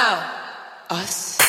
now us.